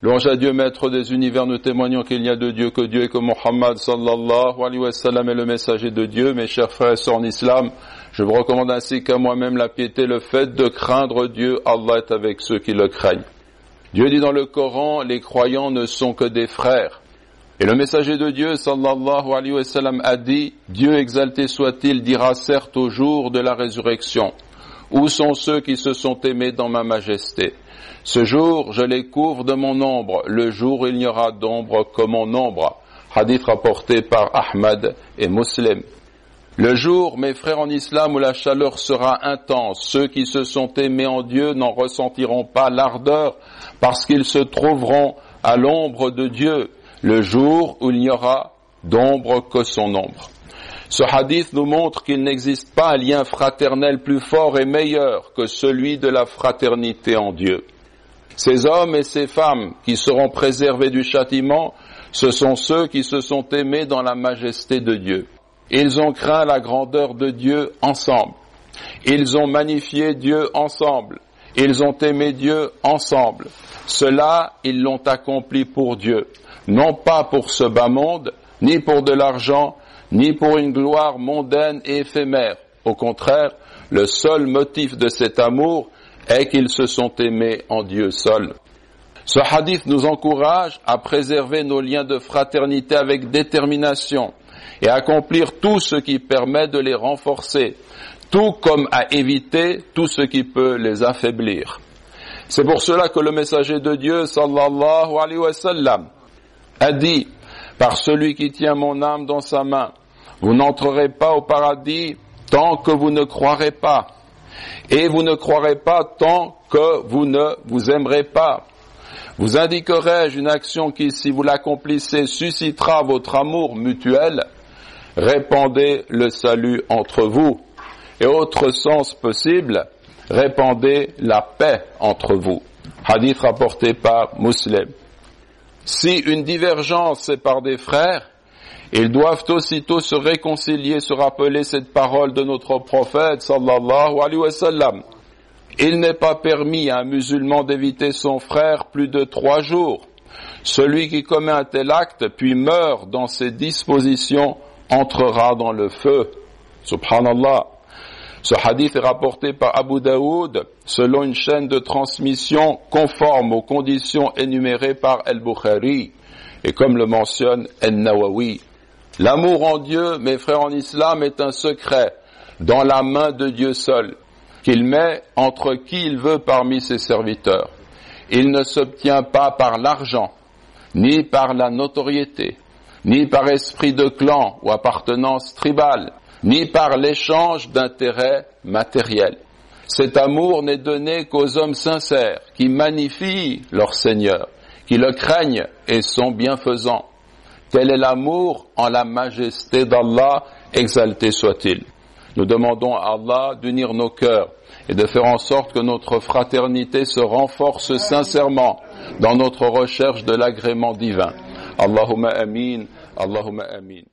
Louange à Dieu, maître des univers, nous témoignons qu'il n'y a de Dieu que Dieu et que Mohammed sallallahu alayhi wa sallam est le messager de Dieu. Mes chers frères et sœurs en islam, je vous recommande ainsi qu'à moi-même la piété, le fait de craindre Dieu. Allah est avec ceux qui le craignent. Dieu dit dans le Coran, les croyants ne sont que des frères. Et le messager de Dieu, sallallahu alayhi wa sallam, a dit, Dieu exalté soit-il, dira certes au jour de la résurrection, où sont ceux qui se sont aimés dans ma majesté? Ce jour, je les couvre de mon ombre, le jour il n'y aura d'ombre que mon ombre. Hadith rapporté par Ahmad et Muslim. Le jour, mes frères en islam, où la chaleur sera intense, ceux qui se sont aimés en Dieu n'en ressentiront pas l'ardeur parce qu'ils se trouveront à l'ombre de Dieu, le jour où il n'y aura d'ombre que son ombre. Ce hadith nous montre qu'il n'existe pas un lien fraternel plus fort et meilleur que celui de la fraternité en Dieu. Ces hommes et ces femmes qui seront préservés du châtiment, ce sont ceux qui se sont aimés dans la majesté de Dieu. Ils ont craint la grandeur de Dieu ensemble. Ils ont magnifié Dieu ensemble. Ils ont aimé Dieu ensemble. Cela, ils l'ont accompli pour Dieu, non pas pour ce bas monde, ni pour de l'argent, ni pour une gloire mondaine et éphémère. Au contraire, le seul motif de cet amour est qu'ils se sont aimés en Dieu seul. Ce hadith nous encourage à préserver nos liens de fraternité avec détermination et à accomplir tout ce qui permet de les renforcer, tout comme à éviter tout ce qui peut les affaiblir. C'est pour cela que le messager de Dieu, sallallahu alayhi wa sallam, a dit, par celui qui tient mon âme dans sa main, vous n'entrerez pas au paradis tant que vous ne croirez pas et vous ne croirez pas tant que vous ne vous aimerez pas. Vous indiquerai-je une action qui, si vous l'accomplissez, suscitera votre amour mutuel? Répandez le salut entre vous. Et autre sens possible, répandez la paix entre vous. Hadith rapporté par Muslim. Si une divergence est par des frères, ils doivent aussitôt se réconcilier, se rappeler cette parole de notre prophète sallallahu alayhi wa sallam. Il n'est pas permis à un musulman d'éviter son frère plus de trois jours. Celui qui commet un tel acte puis meurt dans ses dispositions entrera dans le feu. Subhanallah. Ce hadith est rapporté par Abu Daoud selon une chaîne de transmission conforme aux conditions énumérées par El-Bukhari et comme le mentionne El-Nawawi. L'amour en Dieu, mes frères en islam, est un secret dans la main de Dieu seul, qu'il met entre qui il veut parmi ses serviteurs. Il ne s'obtient pas par l'argent, ni par la notoriété, ni par esprit de clan ou appartenance tribale, ni par l'échange d'intérêts matériels. Cet amour n'est donné qu'aux hommes sincères qui magnifient leur Seigneur, qui le craignent et sont bienfaisants. Tel est l'amour en la majesté d'Allah, exalté soit-il? Nous demandons à Allah d'unir nos cœurs et de faire en sorte que notre fraternité se renforce sincèrement dans notre recherche de l'agrément divin. Allahumma amin, Allahumma amin.